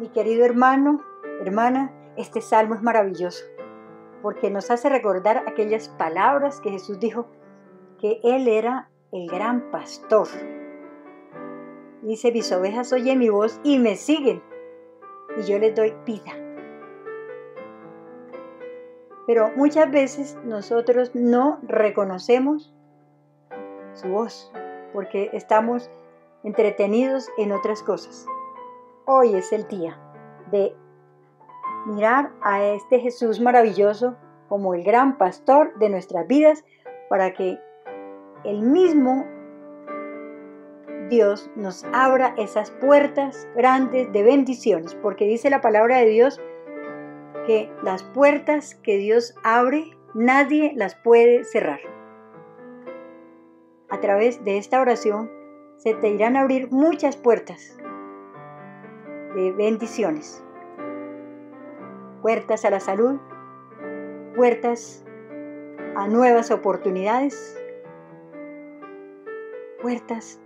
Mi querido hermano, hermana, este salmo es maravilloso porque nos hace recordar aquellas palabras que Jesús dijo, que Él era el gran pastor. Dice, mis ovejas oyen mi voz y me siguen, y yo les doy vida. Pero muchas veces nosotros no reconocemos su voz, porque estamos entretenidos en otras cosas. Hoy es el día de mirar a este Jesús maravilloso como el gran pastor de nuestras vidas para que el mismo Dios nos abra esas puertas grandes de bendiciones, porque dice la palabra de Dios que las puertas que Dios abre, nadie las puede cerrar. A través de esta oración se te irán a abrir muchas puertas de bendiciones puertas a la salud, puertas a nuevas oportunidades, puertas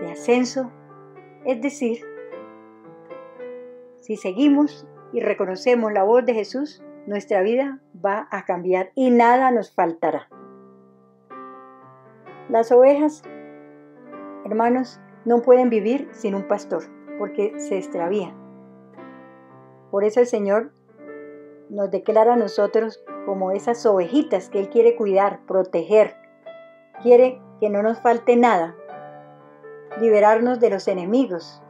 de ascenso. Es decir, si seguimos y reconocemos la voz de Jesús, nuestra vida va a cambiar y nada nos faltará. Las ovejas, hermanos, no pueden vivir sin un pastor porque se extravían. Por eso el Señor nos declara a nosotros como esas ovejitas que Él quiere cuidar, proteger. Quiere que no nos falte nada, liberarnos de los enemigos.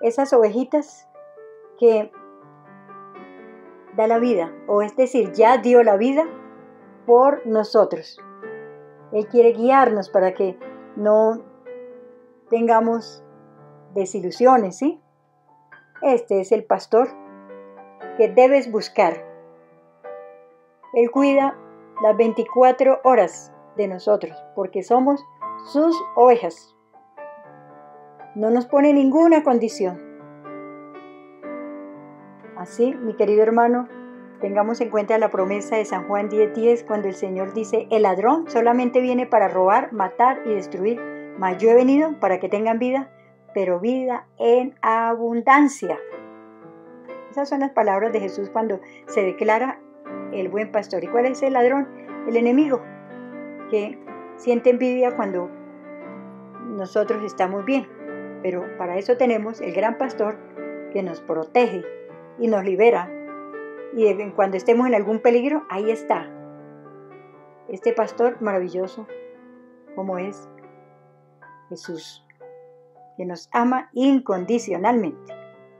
Esas ovejitas que da la vida, o es decir, ya dio la vida por nosotros. Él quiere guiarnos para que no tengamos desilusiones, ¿sí? Este es el pastor que debes buscar. Él cuida las 24 horas de nosotros porque somos sus ovejas. No nos pone ninguna condición. Así, mi querido hermano, tengamos en cuenta la promesa de San Juan 10:10 cuando el Señor dice, el ladrón solamente viene para robar, matar y destruir, mas yo he venido para que tengan vida pero vida en abundancia. Esas son las palabras de Jesús cuando se declara el buen pastor. ¿Y cuál es el ladrón? El enemigo, que siente envidia cuando nosotros estamos bien. Pero para eso tenemos el gran pastor que nos protege y nos libera. Y cuando estemos en algún peligro, ahí está. Este pastor maravilloso como es Jesús que nos ama incondicionalmente.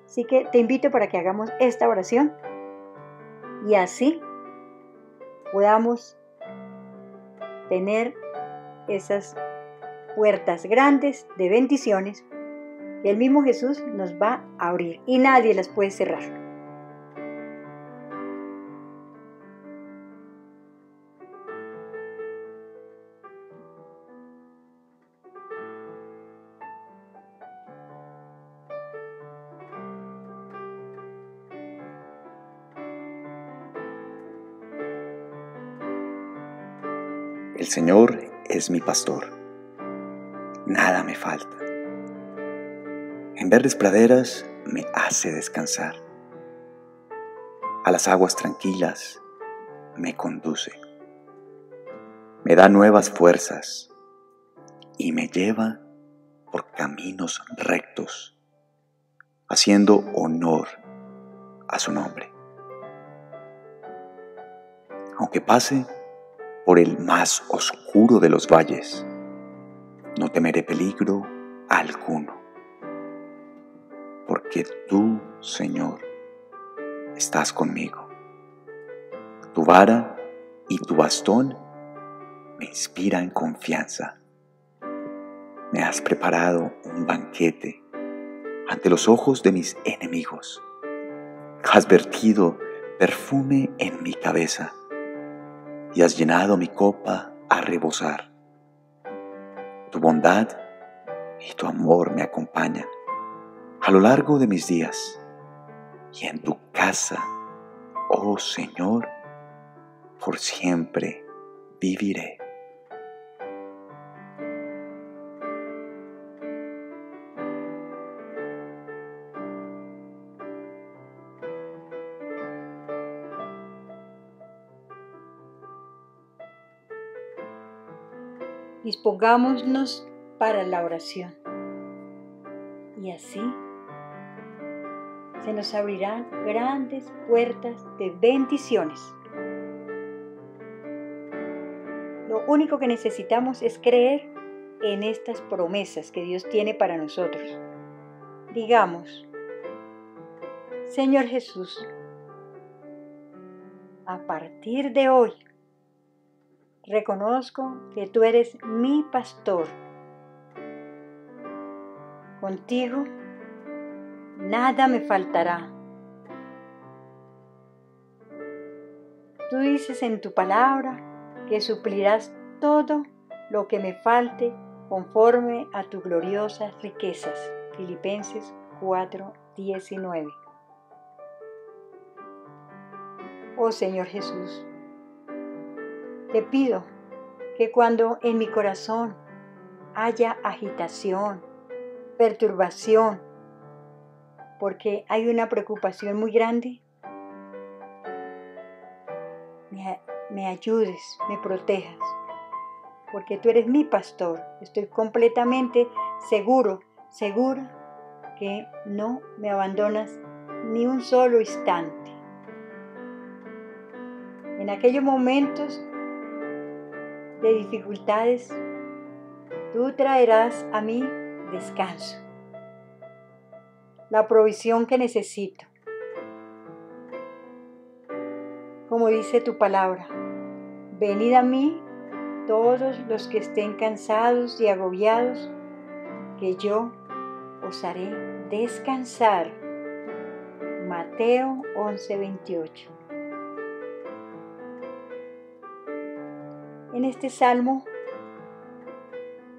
Así que te invito para que hagamos esta oración y así podamos tener esas puertas grandes de bendiciones que el mismo Jesús nos va a abrir y nadie las puede cerrar. El Señor es mi pastor. Nada me falta. En verdes praderas me hace descansar. A las aguas tranquilas me conduce. Me da nuevas fuerzas y me lleva por caminos rectos, haciendo honor a su nombre. Aunque pase por el más oscuro de los valles. No temeré peligro alguno, porque tú, Señor, estás conmigo. Tu vara y tu bastón me inspiran confianza. Me has preparado un banquete ante los ojos de mis enemigos. Has vertido perfume en mi cabeza y has llenado mi copa a rebosar. Tu bondad y tu amor me acompañan a lo largo de mis días y en tu casa, oh Señor, por siempre viviré. Dispongámonos para la oración. Y así se nos abrirán grandes puertas de bendiciones. Lo único que necesitamos es creer en estas promesas que Dios tiene para nosotros. Digamos, Señor Jesús, a partir de hoy, reconozco que tú eres mi pastor. Contigo nada me faltará. Tú dices en tu palabra que suplirás todo lo que me falte conforme a tus gloriosas riquezas. Filipenses 4:19. Oh Señor Jesús, te pido que cuando en mi corazón haya agitación, perturbación, porque hay una preocupación muy grande, me, ayudes, me protejas porque tú eres mi pastor. Estoy completamente seguro, segura que no me abandonas ni un solo instante. En aquellos momentos de dificultades, tú traerás a mí descanso, la provisión que necesito. Como dice tu palabra, venid a mí todos los que estén cansados y agobiados, que yo os haré descansar. Mateo 11:28. En este salmo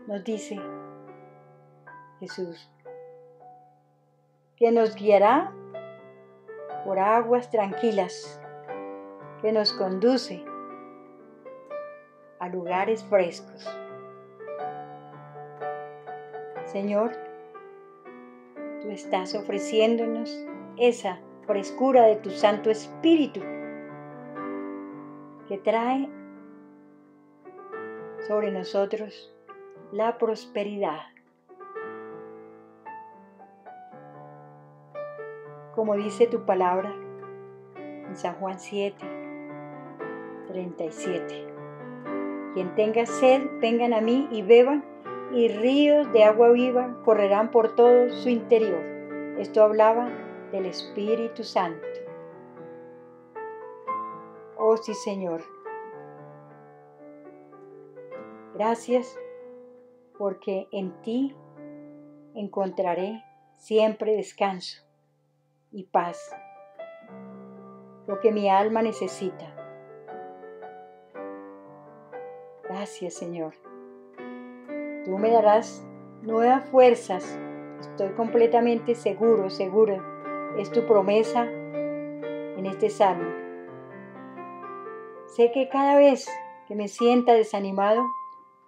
nos dice Jesús que nos guiará por aguas tranquilas, que nos conduce a lugares frescos. Señor, tú estás ofreciéndonos esa frescura de tu Santo Espíritu que trae sobre nosotros la prosperidad. Como dice tu palabra en San Juan 7, 37. Quien tenga sed, vengan a mí y beban, y ríos de agua viva correrán por todo su interior. Esto hablaba del Espíritu Santo. Oh sí, Señor. Gracias porque en ti encontraré siempre descanso y paz, lo que mi alma necesita. Gracias, Señor. Tú me darás nuevas fuerzas. Estoy completamente seguro, segura. Es tu promesa en este salmo. Sé que cada vez que me sienta desanimado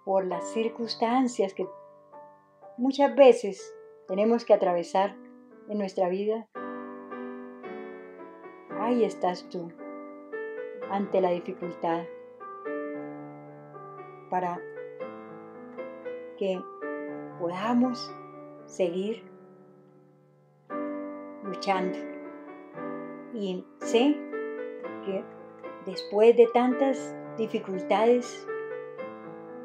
por las circunstancias que muchas veces tenemos que atravesar en nuestra vida, ahí estás tú ante la dificultad para que podamos seguir luchando. Y sé que después de tantas dificultades,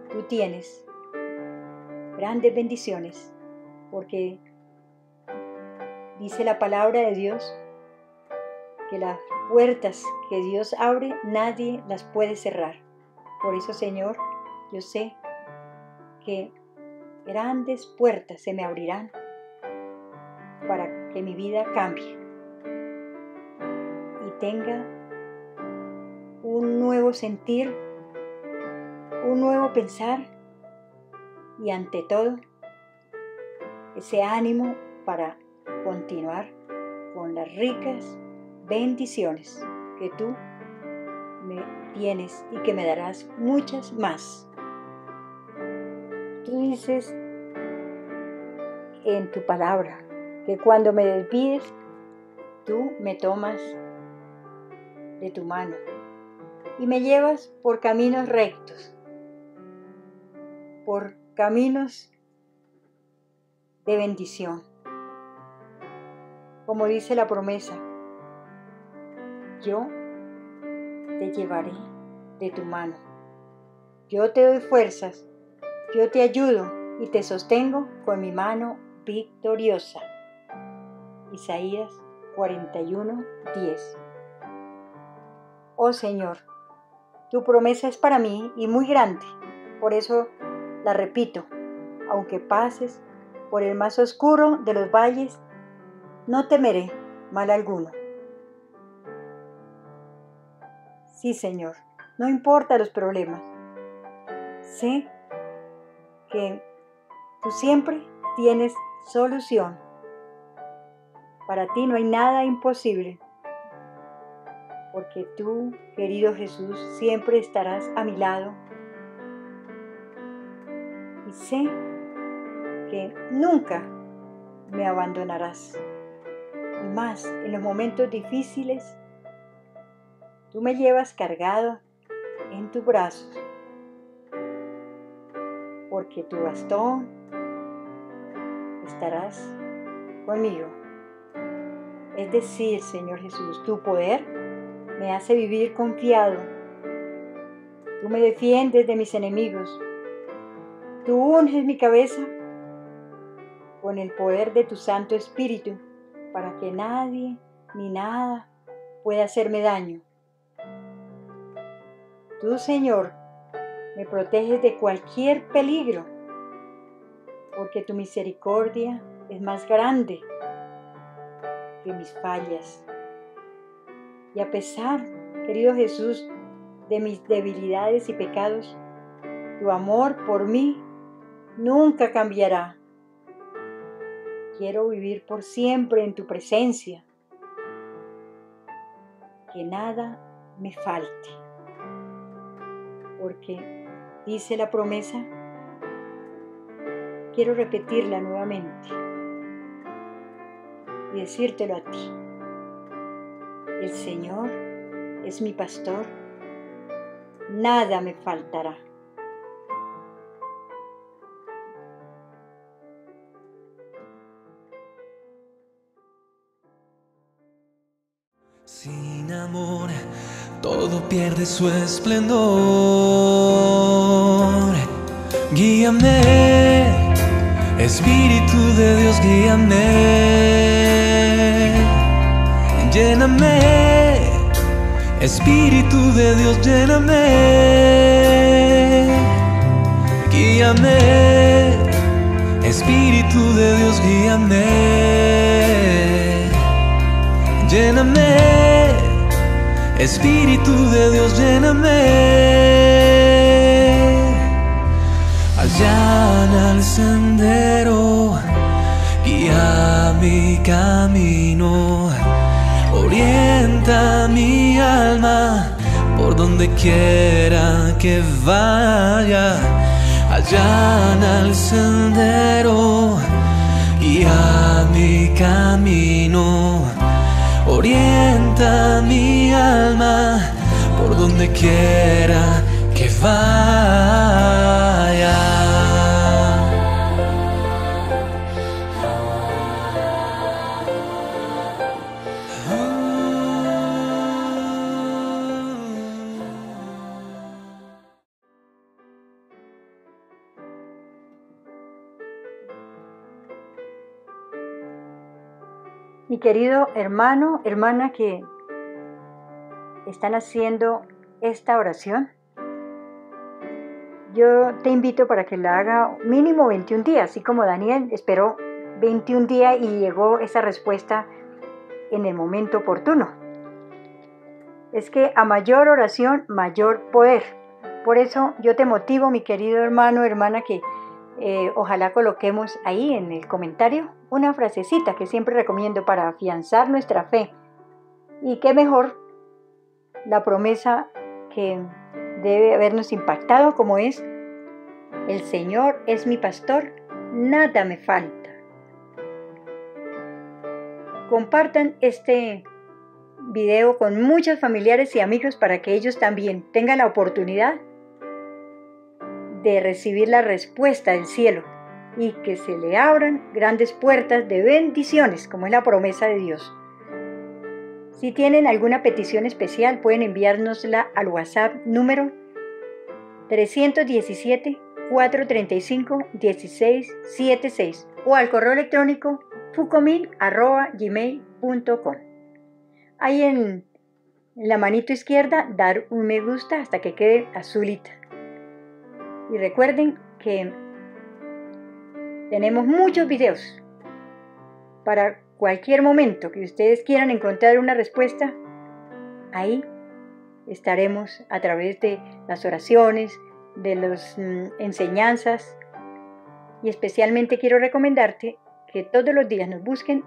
tú tienes grandes bendiciones, porque dice la palabra de Dios que las puertas que Dios abre, nadie las puede cerrar. Por eso, Señor, yo sé que grandes puertas se me abrirán para que mi vida cambie y tenga un nuevo sentir, un nuevo pensar y ante todo ese ánimo para continuar con las ricas bendiciones que tú me tienes y que me darás muchas más. Tú dices en tu palabra que cuando me desvíes, tú me tomas de tu mano y me llevas por caminos rectos, por caminos de bendición. Como dice la promesa, yo te llevaré de tu mano. Yo te doy fuerzas, yo te ayudo y te sostengo con mi mano victoriosa. Isaías 41, 10. Oh Señor, tu promesa es para mí y muy grande, por eso la repito, aunque pases por el más oscuro de los valles, no temeré mal alguno. Sí, Señor, no importa los problemas. Sé que tú siempre tienes solución. Para ti no hay nada imposible, porque tú, querido Jesús, siempre estarás a mi lado. Y sé que nunca me abandonarás. Y más en los momentos difíciles, tú me llevas cargado en tus brazos, porque tu bastón estarás conmigo. Es decir, Señor Jesús, tu poder me hace vivir confiado. Tú me defiendes de mis enemigos. Tú unges mi cabeza con el poder de tu Santo Espíritu para que nadie ni nada pueda hacerme daño. Tú, Señor, me proteges de cualquier peligro, porque tu misericordia es más grande que mis fallas. Y a pesar, querido Jesús, de mis debilidades y pecados, tu amor por mí nunca cambiará. Quiero vivir por siempre en tu presencia. Que nada me falte. Porque dice la promesa, quiero repetirla nuevamente y decírtelo a ti. El Señor es mi pastor, nada me faltará. Todo pierde su esplendor. Guíame, Espíritu de Dios, guíame. Lléname, Espíritu de Dios, lléname. Guíame, Espíritu de Dios, guíame. Lléname, Espíritu de Dios, lléname. Allana el sendero, guía mi camino, orienta mi alma por donde quiera que vaya. Allana el sendero, guía mi camino orienta mi alma por donde quiera que vaya. Mi querido hermano, hermana que están haciendo esta oración, yo te invito para que la haga mínimo 21 días, así como Daniel esperó 21 días y llegó esa respuesta en el momento oportuno. Es que a mayor oración, mayor poder. Por eso yo te motivo, mi querido hermano, hermana, que eh, ojalá coloquemos ahí en el comentario una frasecita que siempre recomiendo para afianzar nuestra fe. Y qué mejor la promesa que debe habernos impactado como es, el Señor es mi pastor, nada me falta. Compartan este video con muchos familiares y amigos para que ellos también tengan la oportunidad de recibir la respuesta del cielo y que se le abran grandes puertas de bendiciones, como es la promesa de Dios. Si tienen alguna petición especial, pueden enviárnosla al WhatsApp número 317-435-1676 o al correo electrónico fucomil.gmail.com. Ahí en la manito izquierda, dar un me gusta hasta que quede azulita. Y recuerden que tenemos muchos videos para cualquier momento que ustedes quieran encontrar una respuesta. Ahí estaremos a través de las oraciones, de las mm, enseñanzas y especialmente quiero recomendarte que todos los días nos busquen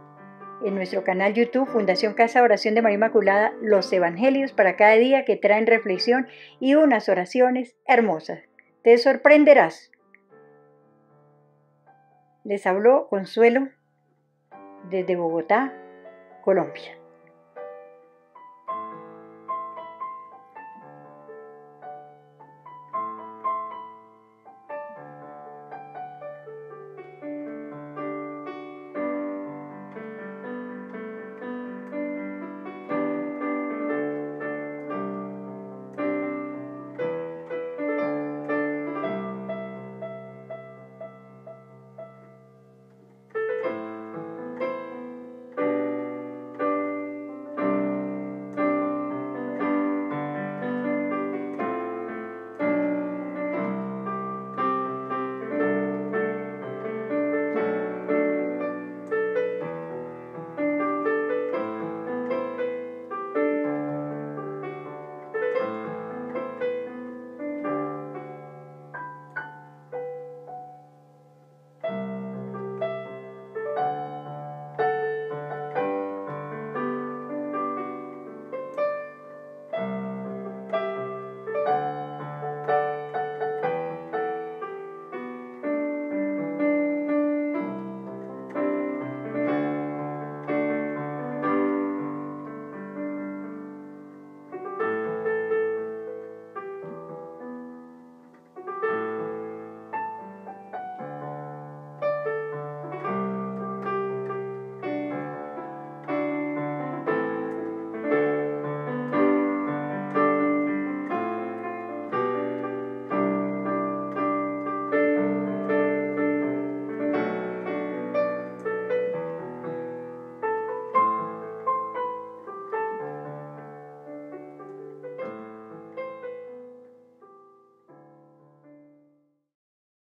en nuestro canal YouTube Fundación Casa Oración de María Inmaculada los Evangelios para cada día que traen reflexión y unas oraciones hermosas. Te sorprenderás. Les habló Consuelo desde Bogotá, Colombia.